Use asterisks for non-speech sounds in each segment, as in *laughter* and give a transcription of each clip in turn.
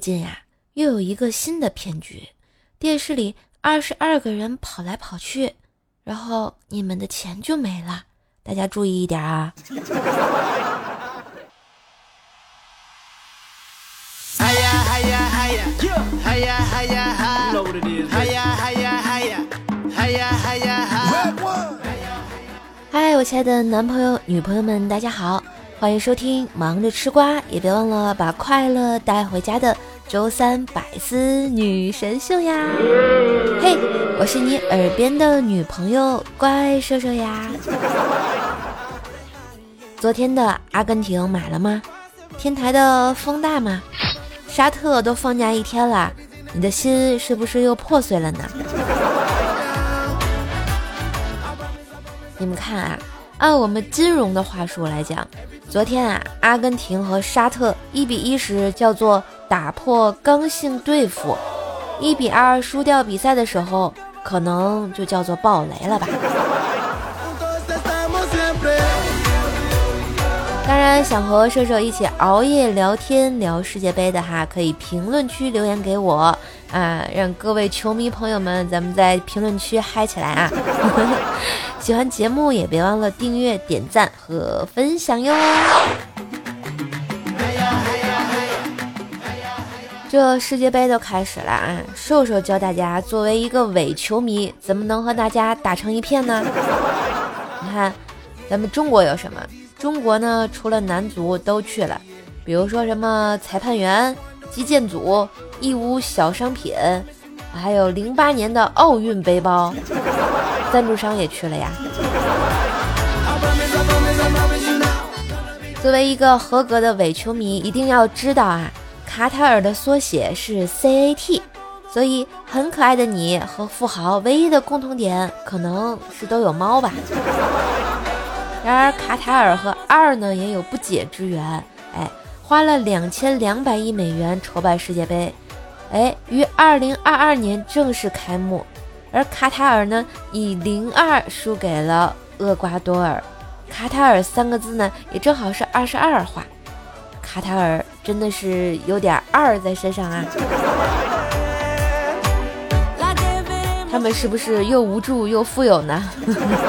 近呀，又有一个新的骗局，电视里二十二个人跑来跑去，然后你们的钱就没了，大家注意一点啊！嗨，我亲爱的男朋友、女朋友们，大家好，欢迎收听忙着吃瓜，也别忘了把快乐带回家的。周三百思女神秀呀，嘿，我是你耳边的女朋友怪兽兽呀。昨天的阿根廷买了吗？天台的风大吗？沙特都放假一天了，你的心是不是又破碎了呢？你们看啊，按我们金融的话术来讲，昨天啊，阿根廷和沙特一比一时叫做。打破刚性对付，一比二输掉比赛的时候，可能就叫做爆雷了吧。当然，想和射手一起熬夜聊天聊世界杯的哈，可以评论区留言给我啊，让各位球迷朋友们，咱们在评论区嗨起来啊！*laughs* 喜欢节目也别忘了订阅、点赞和分享哟。这世界杯都开始了啊！瘦瘦教大家，作为一个伪球迷，怎么能和大家打成一片呢？*laughs* 你看，咱们中国有什么？中国呢，除了男足都去了，比如说什么裁判员、击剑组、义乌小商品，还有零八年的奥运背包，赞助商也去了呀。作为一个合格的伪球迷，一定要知道啊。卡塔尔的缩写是 CAT，所以很可爱的你和富豪唯一的共同点可能是都有猫吧。然而卡塔尔和二呢也有不解之缘，哎，花了两千两百亿美元筹办世界杯，哎，于二零二二年正式开幕，而卡塔尔呢以零二输给了厄瓜多尔，卡塔尔三个字呢也正好是二十二画。卡塔尔真的是有点二在身上啊！他们是不是又无助又富有呢？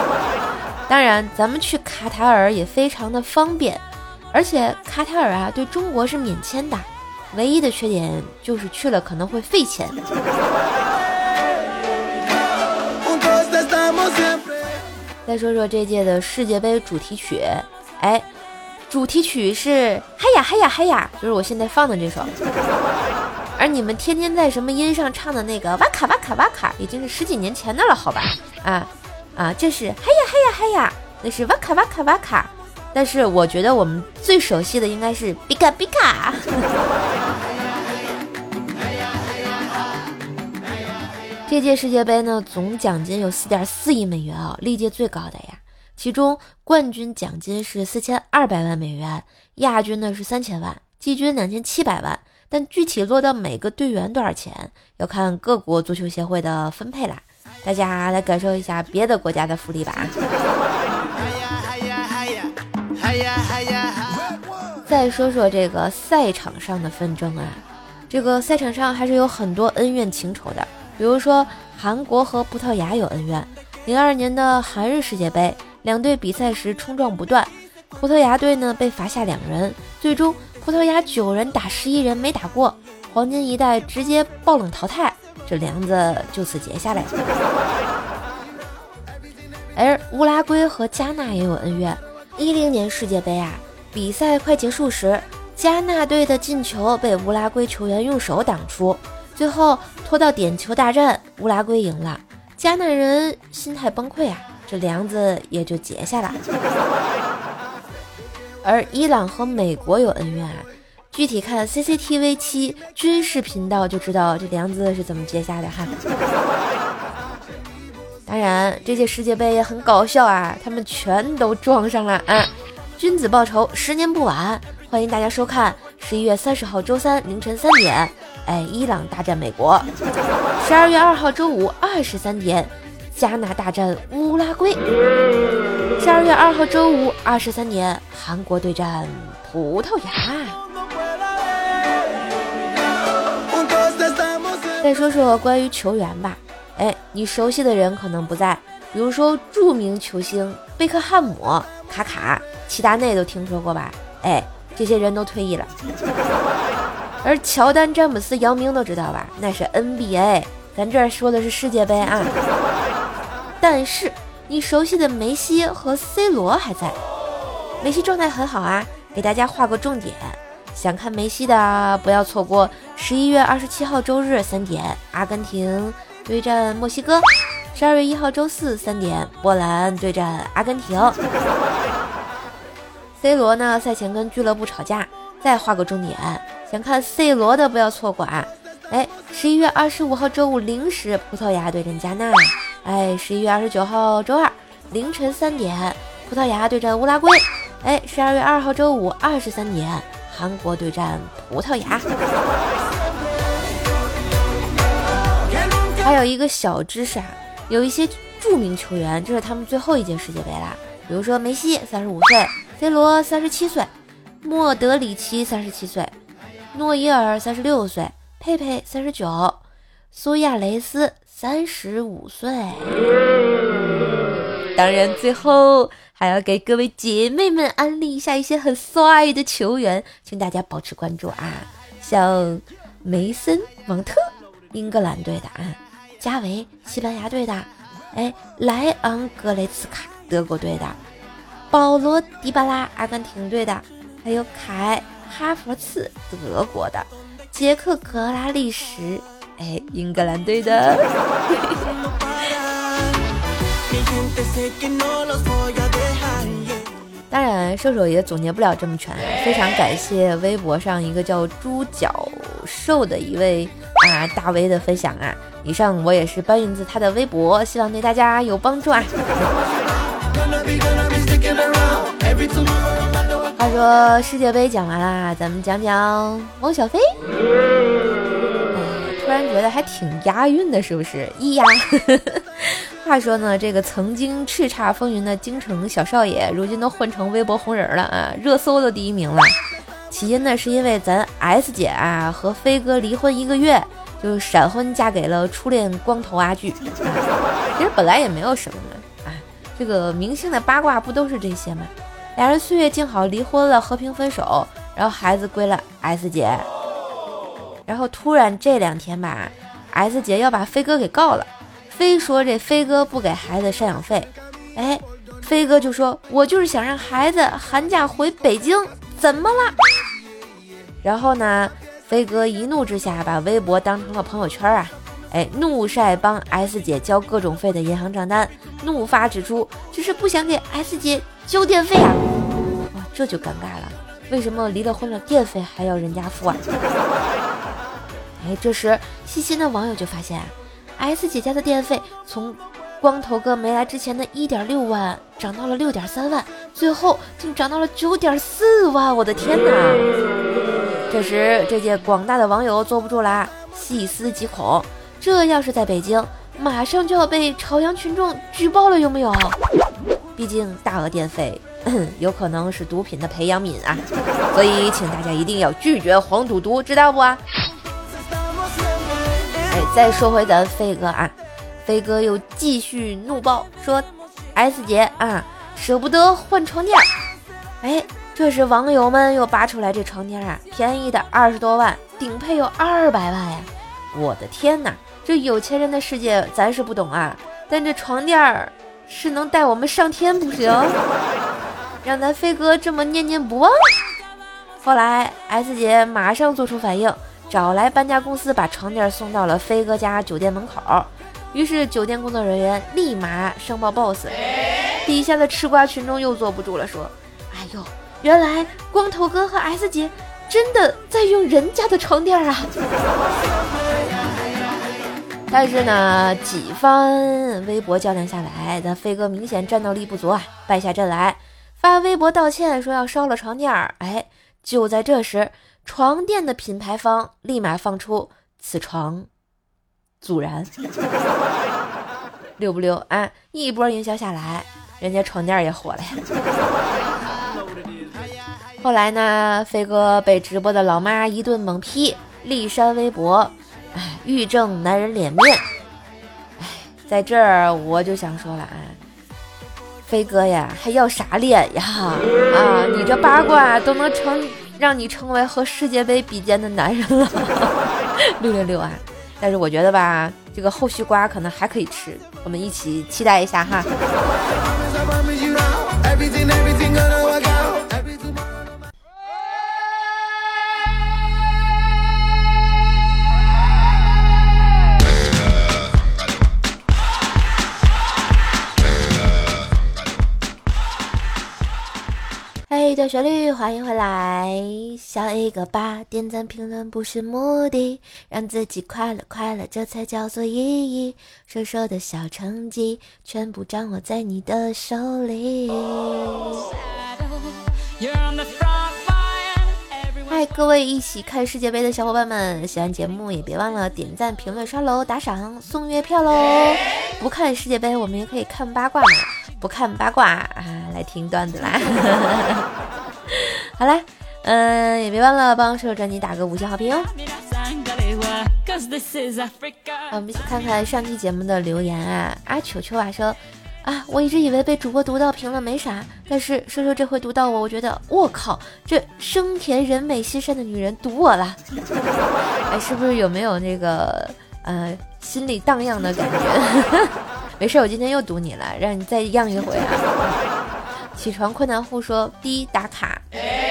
*laughs* 当然，咱们去卡塔尔也非常的方便，而且卡塔尔啊对中国是免签的，唯一的缺点就是去了可能会费钱。再说说这届的世界杯主题曲，哎。主题曲是嗨呀嗨呀嗨呀，就是我现在放的这首。而你们天天在什么音上唱的那个哇卡哇卡哇卡，已经是十几年前的了，好吧？啊啊，这是嗨呀嗨呀嗨呀，那是哇卡哇卡哇卡。但是我觉得我们最熟悉的应该是比卡比卡。这届世界杯呢，总奖金有四点四亿美元啊，历届最高的呀。其中冠军奖金是四千二百万美元，亚军呢是三千万，季军两千七百万。但具体落到每个队员多少钱，要看各国足球协会的分配啦。大家来感受一下别的国家的福利吧。再说说这个赛场上的纷争啊，这个赛场上还是有很多恩怨情仇的，比如说韩国和葡萄牙有恩怨，零二年的韩日世界杯。两队比赛时冲撞不断，葡萄牙队呢被罚下两人，最终葡萄牙九人打十一人没打过，黄金一代直接爆冷淘汰，这梁子就此结下来。*laughs* 而乌拉圭和加纳也有恩怨，一零年世界杯啊，比赛快结束时，加纳队的进球被乌拉圭球员用手挡出，最后拖到点球大战，乌拉圭赢了，加纳人心态崩溃啊。这梁子也就结下了，而伊朗和美国有恩怨啊，具体看 CCTV 七军事频道就知道这梁子是怎么结下的哈。当然，这届世界杯也很搞笑啊，他们全都撞上了啊！君子报仇，十年不晚，欢迎大家收看十一月三十号周三凌晨三点，哎，伊朗大战美国；十二月二号周五二十三点。加纳大战乌拉圭，十二月二号周五二十三点，韩国对战葡萄牙。再说说关于球员吧，哎，你熟悉的人可能不在，比如说著名球星贝克汉姆、卡卡、齐达内都听说过吧？哎，这些人都退役了。*laughs* 而乔丹、詹姆斯、姚明都知道吧？那是 NBA，咱这儿说的是世界杯啊。但是你熟悉的梅西和 C 罗还在，梅西状态很好啊，给大家画个重点。想看梅西的，不要错过十一月二十七号周日三点，阿根廷对战墨西哥；十二月一号周四三点，波兰对战阿根廷。C 罗呢，赛前跟俱乐部吵架，再画个重点。想看 C 罗的，不要错过啊！哎，十一月二十五号周五零时，葡萄牙对阵加纳；哎，十一月二十九号周二凌晨三点，葡萄牙对战乌拉圭；哎，十二月二号周五二十三点。韩国对战葡萄牙，还有一个小知识啊，有一些著名球员，这是他们最后一届世界杯啦。比如说梅西三十五岁，C 罗三十七岁，莫德里奇三十七岁，诺伊尔三十六岁，佩佩三十九，苏亚雷斯三十五岁。当然，最后。还要给各位姐妹们安利一下一些很帅的球员，请大家保持关注啊！像梅森·芒特，英格兰队的啊；加维，西班牙队的；哎，莱昂·格雷茨卡，德国队的；保罗·迪巴拉，阿根廷队的；还有凯·哈弗茨，德国的；杰克·格拉利什，哎，英格兰队的。当然，射手也总结不了这么全。非常感谢微博上一个叫猪脚兽的一位啊大 V 的分享啊！以上我也是搬运自他的微博，希望对大家有帮助啊。话说世界杯讲完啦，咱们讲讲汪小菲。突然觉得还挺押韵的，是不是？咿呀。*laughs* 话说呢，这个曾经叱咤风云的京城小少爷，如今都混成微博红人了啊，热搜的第一名了。起因呢，是因为咱 S 姐啊和飞哥离婚一个月，就闪婚嫁给了初恋光头阿巨。*laughs* 其实本来也没有什么的，啊，这个明星的八卦不都是这些吗？俩人岁月静好，离婚了，和平分手，然后孩子归了 S 姐。然后突然这两天吧，S 姐要把飞哥给告了。非说这飞哥不给孩子赡养费，哎，飞哥就说：“我就是想让孩子寒假回北京，怎么了？”然后呢，飞哥一怒之下把微博当成了朋友圈啊，哎，怒晒帮 S 姐交各种费的银行账单，怒发指出只是不想给 S 姐交电费啊！哇，这就尴尬了，为什么离了婚了电费还要人家付啊？哎，这时细心的网友就发现啊。S 姐家的电费从光头哥没来之前的一点六万涨到了六点三万，最后竟涨到了九点四万！我的天哪！这时，这届广大的网友坐不住啦，细思极恐：这要是在北京，马上就要被朝阳群众举报了，有没有？毕竟大额电费 *laughs* 有可能是毒品的培养皿啊！所以，请大家一定要拒绝黄赌毒，知道不？哎，再说回咱飞哥啊，飞哥又继续怒爆说，S 姐啊舍不得换床垫。哎，这时网友们又扒出来这床垫啊，便宜的二十多万，顶配有二百万呀！我的天哪，这有钱人的世界咱是不懂啊，但这床垫儿是能带我们上天不行？让咱飞哥这么念念不忘。后来 S 姐马上做出反应。找来搬家公司，把床垫送到了飞哥家酒店门口。于是酒店工作人员立马上报 boss，底下的吃瓜群众又坐不住了，说：“哎呦，原来光头哥和 S 姐真的在用人家的床垫啊！” *laughs* 但是呢，几番微博较量下来，咱飞哥明显战斗力不足啊，败下阵来，发微博道歉，说要烧了床垫。哎，就在这时。床垫的品牌方立马放出此床阻燃，溜不溜啊？一波营销下来，人家床垫也火了呀。后来呢，飞哥被直播的老妈一顿猛批，力删微博，哎，欲正男人脸面。哎，在这儿我就想说了啊，飞哥呀，还要啥脸呀？啊，你这八卦都能成让你成为和世界杯比肩的男人了。*laughs* 六六六啊！但是我觉得吧，这个后续瓜可能还可以吃，我们一起期待一下哈。一段旋律，欢迎回来。笑一个吧，点赞评论不是目的，让自己快乐快乐，这才叫做意义。瘦瘦的小成绩，全部掌握在你的手里。嗨，各位一起看世界杯的小伙伴们，喜欢节目也别忘了点赞、评论、刷楼、打赏、送月票喽！不看世界杯，我们也可以看八卦嘛。不看八卦啊，来听段子啦！*laughs* 好啦，嗯，也别忘了帮射手专辑打个五星好评哦。我们一起看看上期节目的留言啊。阿球球啊说啊，我一直以为被主播读到评论没啥，但是射手这回读到我，我觉得我靠，这生甜人美心善的女人读我了。*laughs* 哎，是不是有没有那个呃心里荡漾的感觉？*laughs* 没事，我今天又读你了，让你再漾一回啊！起床困难户说第一打卡，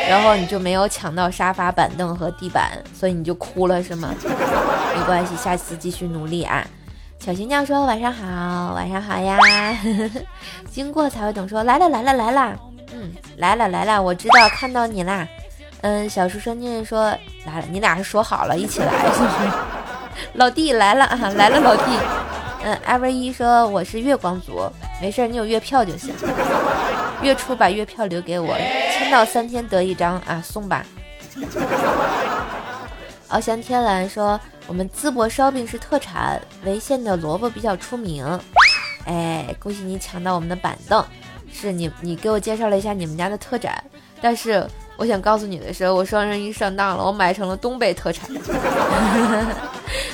然后你就没有抢到沙发、板凳和地板，所以你就哭了是吗？*laughs* 没关系，下次继续努力啊！小新酱说晚上好，晚上好呀！*laughs* 经过才会懂说来了来了来了，嗯，来了来了，我知道看到你啦。嗯，小书生念说来了，你俩是说好了一起来是不是？老弟来了啊，来了老弟。嗯，ever 一说我是月光族，没事，你有月票就行。月初把月票留给我，签到三天得一张啊，送吧。*laughs* 翱翔天蓝说我们淄博烧饼是特产，潍县的萝卜比较出名。哎，恭喜你抢到我们的板凳，是你你给我介绍了一下你们家的特产，但是我想告诉你的是，我双人一上当了，我买成了东北特产。*laughs*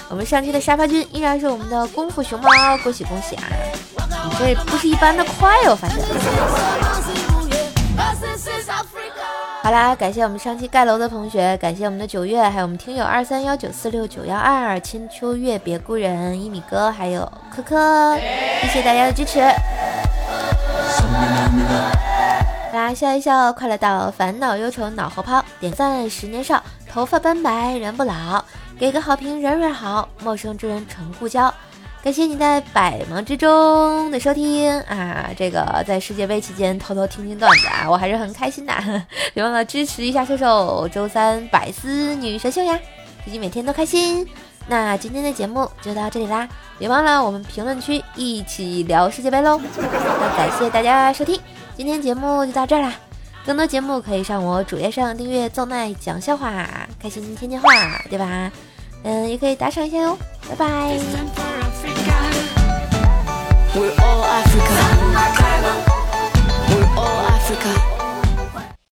我们上期的沙发君依然是我们的功夫熊猫，恭喜恭喜啊！你这不是一般的快哦，发现。好啦，感谢我们上期盖楼的同学，感谢我们的九月，还有我们听友二三幺九四六九幺二千秋月别故人一米哥，还有科科，谢谢大家的支持。好啦笑一笑，快乐到烦恼忧愁脑后抛，点赞十年少，头发斑白人不老。给个好评，人人好，陌生之人成故交。感谢你在百忙之中的收听啊！这个在世界杯期间偷偷听听段子啊，我还是很开心的。别忘了支持一下射手，周三百思女神秀呀！自己每天都开心。那今天的节目就到这里啦，别忘了我们评论区一起聊世界杯喽。那感谢大家收听，今天节目就到这儿啦。更多节目可以上我主页上订阅“奏奈讲笑话”，开心天天话，对吧？嗯，也可以打赏一下哟，拜拜。We're all Africa. We're all Africa.